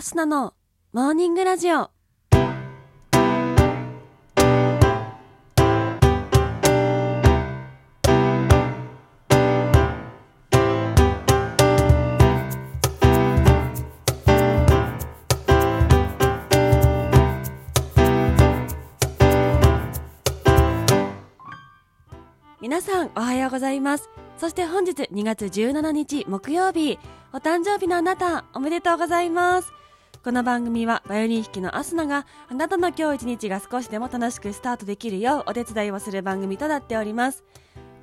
アスナのモーニングラジオ。皆さんおはようございます。そして本日2月17日木曜日、お誕生日のあなた、おめでとうございます。この番組はバイオリン弾きのアスナがあなたの今日一日が少しでも楽しくスタートできるようお手伝いをする番組となっております。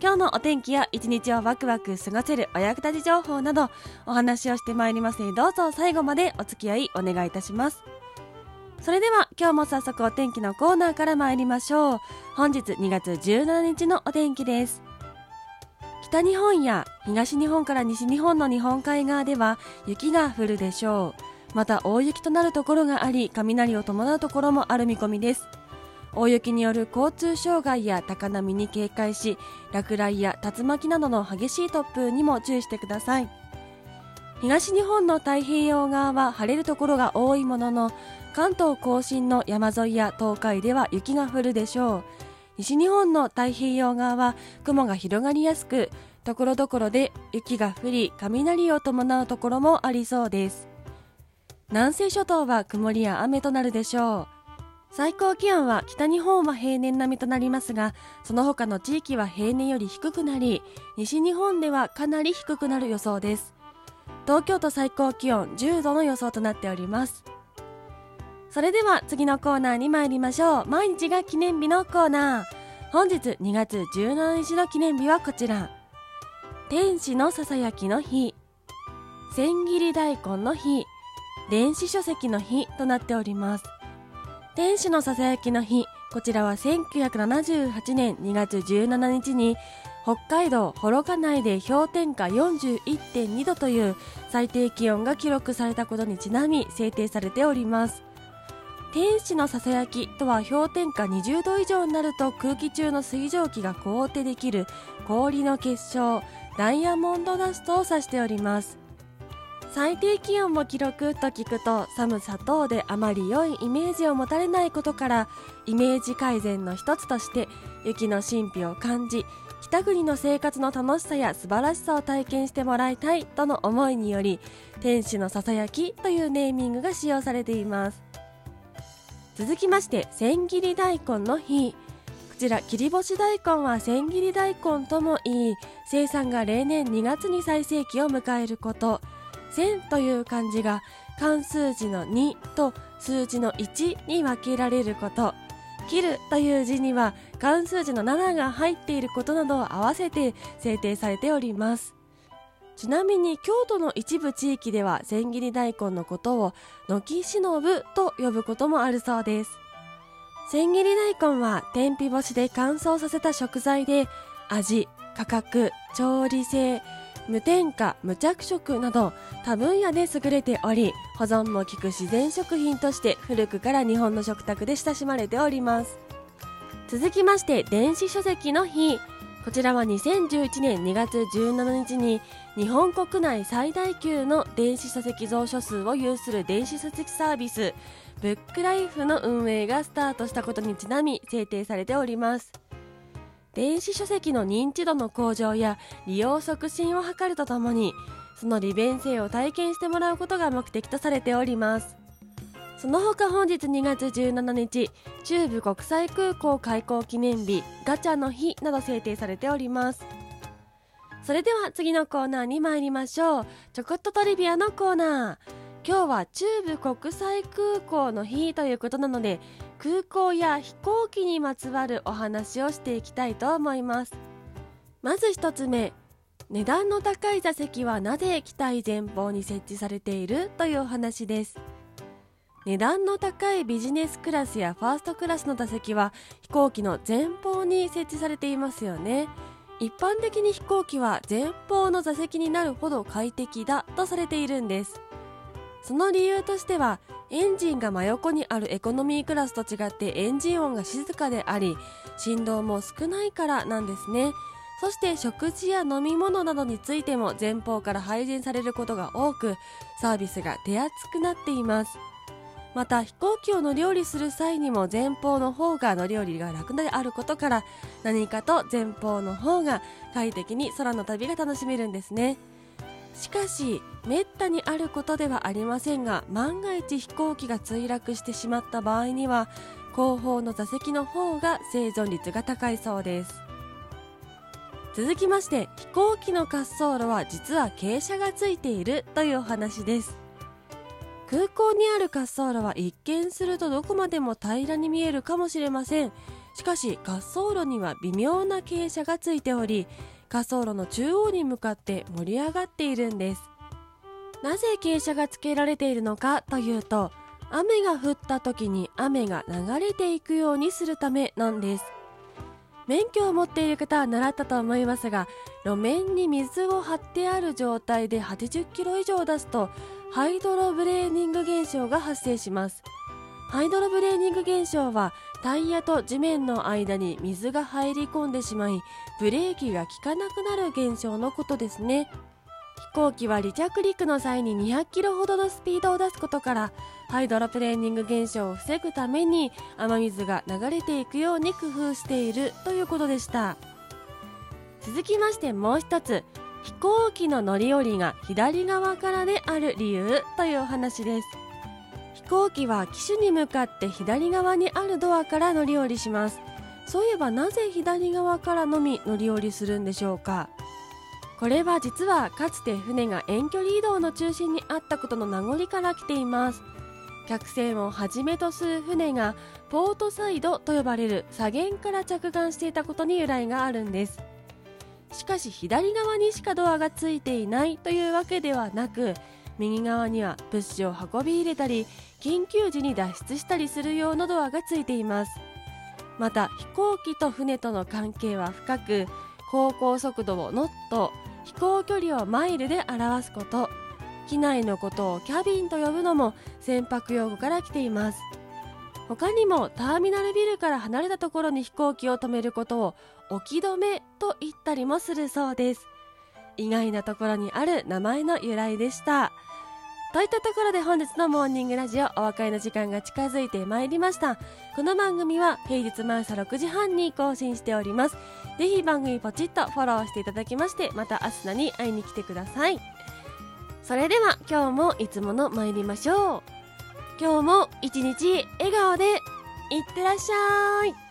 今日のお天気や一日をワクワク過ごせるお役立ち情報などお話をしてまいりますのでどうぞ最後までお付き合いお願いいたします。それでは今日も早速お天気のコーナーから参りましょう。本日2月17日のお天気です。北日本や東日本から西日本の日本海側では雪が降るでしょう。また大雪となるところがあり、雷を伴うところもある見込みです。大雪による交通障害や高波に警戒し、落雷や竜巻などの激しい突風にも注意してください。東日本の太平洋側は晴れるところが多いものの、関東甲信の山沿いや東海では雪が降るでしょう。西日本の太平洋側は雲が広がりやすく、ところどころで雪が降り、雷を伴うところもありそうです。南西諸島は曇りや雨となるでしょう。最高気温は北日本は平年並みとなりますが、その他の地域は平年より低くなり、西日本ではかなり低くなる予想です。東京都最高気温10度の予想となっております。それでは次のコーナーに参りましょう。毎日が記念日のコーナー。本日2月17日の記念日はこちら。天使のささやきの日、千切り大根の日、電子書籍の日となっております。天使のささやきの日、こちらは1978年2月17日に北海道幌加内で氷点下41.2度という最低気温が記録されたことにちなみ制定されております。天使のささやきとは氷点下20度以上になると空気中の水蒸気が凍ってできる氷の結晶ダイヤモンドダストを指しております最低気温も記録と聞くと寒さ等であまり良いイメージを持たれないことからイメージ改善の一つとして雪の神秘を感じ北国の生活の楽しさや素晴らしさを体験してもらいたいとの思いにより天使のささやきというネーミングが使用されています。続きまして千切り大根の日。こちら切り干し大根は千切り大根ともいい生産が例年2月に最盛期を迎えること。千という漢字が漢数字の2と数字の1に分けられること。切るという字には漢数字の7が入っていることなどを合わせて制定されております。ちなみに京都の一部地域では千切り大根のことを軒しのぶと呼ぶこともあるそうです。千切り大根は天日干しで乾燥させた食材で味価格調理性無添加無着色など多分野で優れており保存も効く自然食品として古くから日本の食卓で親しまれております。続きまして電子書籍の日。こちらは2011年2月17日に日本国内最大級の電子書籍蔵書数を有する電子書籍サービスブックライフの運営がスタートしたことにちなみ制定されております。電子書籍の認知度の向上や利用促進を図るとともにその利便性を体験してもらうことが目的とされております。その他本日2月17日中部国際空港開港記念日ガチャの日など制定されております。それでは次のコーナーに参りましょう。ちょこっとトリビアのコーナー。今日は中部国際空港の日ということなので空港や飛行機にまつわるお話をしていきたいと思います。まず一つ目値段の高い座席はなぜ機体前方に設置されているというお話です。値段の高いビジネスクラスやファーストクラスの座席は飛行機の前方に設置されていますよね。一般的に飛行機は前方の座席になるほど快適だとされているんです。その理由としてはエンジンが真横にあるエコノミークラスと違ってエンジン音が静かであり振動も少ないからなんですね。そして食事や飲み物などについても前方から配膳されることが多くサービスが手厚くなっています。また飛行機を乗り降りする際にも前方の方が乗り降りが楽であることから何かと前方の方が快適に空の旅が楽しめるんですね。しかしめったにあることではありませんが万が一飛行機が墜落してしまった場合には後方の座席の方が生存率が高いそうです。続きまして飛行機の滑走路は実は傾斜がついているというお話です。空港にある滑走路は一見するとどこまでも平らに見えるかもしれません。しかし滑走路には微妙な傾斜がついており滑走路の中央に向かって盛り上がっているんです。なぜ傾斜がつけられているのかというと雨が降った時に雨が流れていくようにするためなんです。免許を持っている方は習ったと思いますが路面に水を張ってある状態で80キロ以上出すとハイドロブレーニング現象が発生します。ハイドロブレーニング現象はタイヤと地面の間に水が入り込んでしまいブレーキが効かなくなる現象のことですね。飛行機は離着陸の際に200キロほどのスピードを出すことからハイドロプレーニング現象を防ぐために雨水が流れていくように工夫しているということでした。続きましてもう一つ。飛行機の乗り降りが左側からである理由というお話です。行機は機種に向かって左側にあるドアから乗り降りします。そういえばなぜ左側からのみ乗り降りするんでしょうか？これは実はかつて船が遠距離移動の中心にあったことの名残から来ています。客船をはじめとする船がポートサイドと呼ばれる左舷から着岸していたことに由来があるんです。しかし左側にしかドアがついていないというわけではなく右側には物資を運び入れたり緊急時に脱出したりする用のドアがついています。また飛行機と船との関係は深く航行速度をノット飛行距離をマイルで表すこと。機内のことをキャビンと呼ぶのも船舶用語から来ています。他にもターミナルビルから離れたところに飛行機を止めることを置き止めと言ったりもするそうです。意外なところにある名前の由来でした。といったところで本日のモーニングラジオお別れの時間が近づいてまいりました。この番組は平日毎朝6時半に更新しております。ぜひ番組ポチッとフォローしていただきましてまたアスナに会いに来てください。それでは今日もいつもの参りましょう。今日も一日笑顔でいってらっしゃい。